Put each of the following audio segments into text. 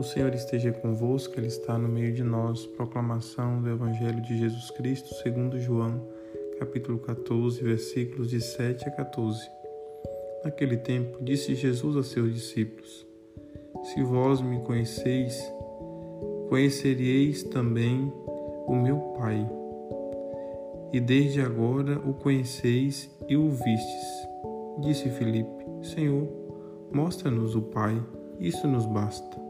O Senhor esteja convosco, Ele está no meio de nós. Proclamação do Evangelho de Jesus Cristo segundo João, capítulo 14, versículos de 7 a 14. Naquele tempo, disse Jesus a seus discípulos: Se vós me conheceis, conhecereis também o meu Pai. E desde agora o conheceis e o vistes. Disse Filipe: Senhor, mostra-nos o Pai, isso nos basta.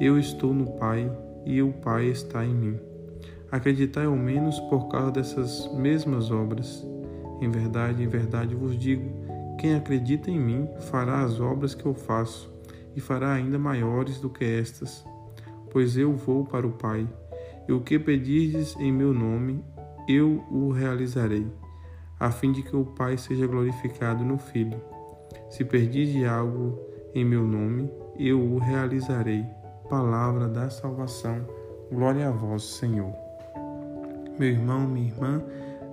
eu estou no Pai e o Pai está em mim. Acreditai ao menos por causa dessas mesmas obras. Em verdade, em verdade vos digo: quem acredita em mim fará as obras que eu faço e fará ainda maiores do que estas, pois eu vou para o Pai. E o que pedirdes em meu nome, eu o realizarei, a fim de que o Pai seja glorificado no Filho. Se perdirdes algo em meu nome, eu o realizarei palavra da salvação. Glória a vós, Senhor. Meu irmão, minha irmã,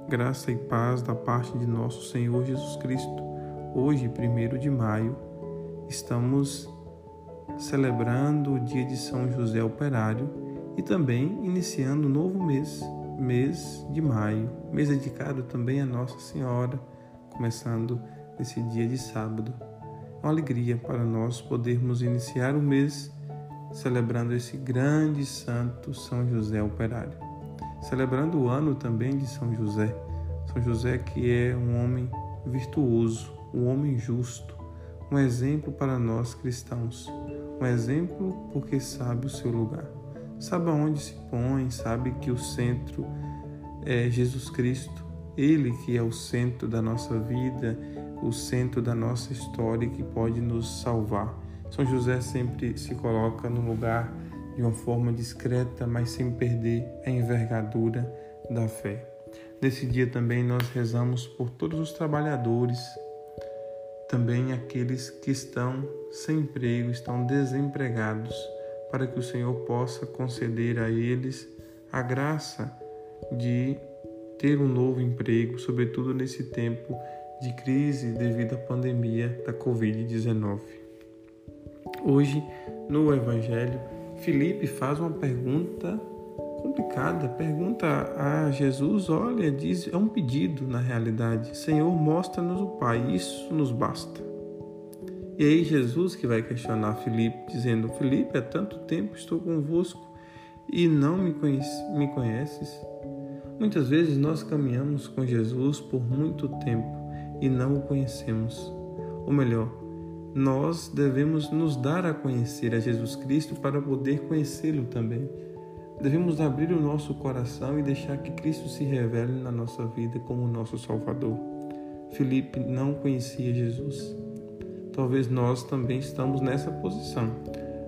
graça e paz da parte de nosso Senhor Jesus Cristo. Hoje, 1 de maio, estamos celebrando o dia de São José Operário e também iniciando um novo mês, mês de maio, mês dedicado também a Nossa Senhora, começando nesse dia de sábado. É uma alegria para nós podermos iniciar o mês celebrando esse grande santo São José Operário. Celebrando o ano também de São José. São José que é um homem virtuoso, um homem justo, um exemplo para nós cristãos. Um exemplo porque sabe o seu lugar. Sabe aonde se põe, sabe que o centro é Jesus Cristo. Ele que é o centro da nossa vida, o centro da nossa história que pode nos salvar são José sempre se coloca no lugar de uma forma discreta, mas sem perder a envergadura da fé. Nesse dia também nós rezamos por todos os trabalhadores, também aqueles que estão sem emprego, estão desempregados, para que o Senhor possa conceder a eles a graça de ter um novo emprego, sobretudo nesse tempo de crise devido à pandemia da Covid-19. Hoje, no Evangelho, Felipe faz uma pergunta complicada, pergunta a Jesus, olha, diz, é um pedido na realidade. Senhor, mostra-nos o Pai, isso nos basta. E aí Jesus que vai questionar Felipe, dizendo, Felipe, há tanto tempo estou convosco e não me, conhece, me conheces? Muitas vezes nós caminhamos com Jesus por muito tempo e não o conhecemos. Ou melhor, nós devemos nos dar a conhecer a Jesus Cristo para poder conhecê-lo também. Devemos abrir o nosso coração e deixar que Cristo se revele na nossa vida como nosso Salvador. Felipe não conhecia Jesus. Talvez nós também estamos nessa posição.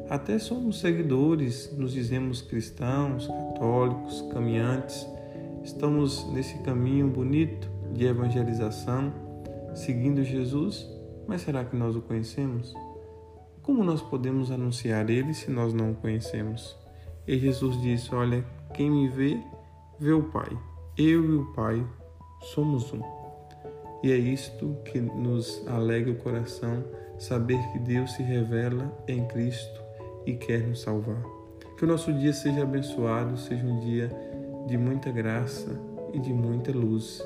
Até somos seguidores, nos dizemos cristãos, católicos, caminhantes. Estamos nesse caminho bonito de evangelização, seguindo Jesus, mas será que nós o conhecemos? Como nós podemos anunciar ele se nós não o conhecemos? E Jesus disse: Olha, quem me vê, vê o Pai. Eu e o Pai somos um. E é isto que nos alegra o coração, saber que Deus se revela em Cristo e quer nos salvar. Que o nosso dia seja abençoado, seja um dia de muita graça e de muita luz.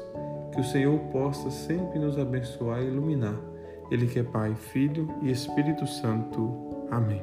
Que o Senhor possa sempre nos abençoar e iluminar ele que é Pai, Filho e Espírito Santo. Amém.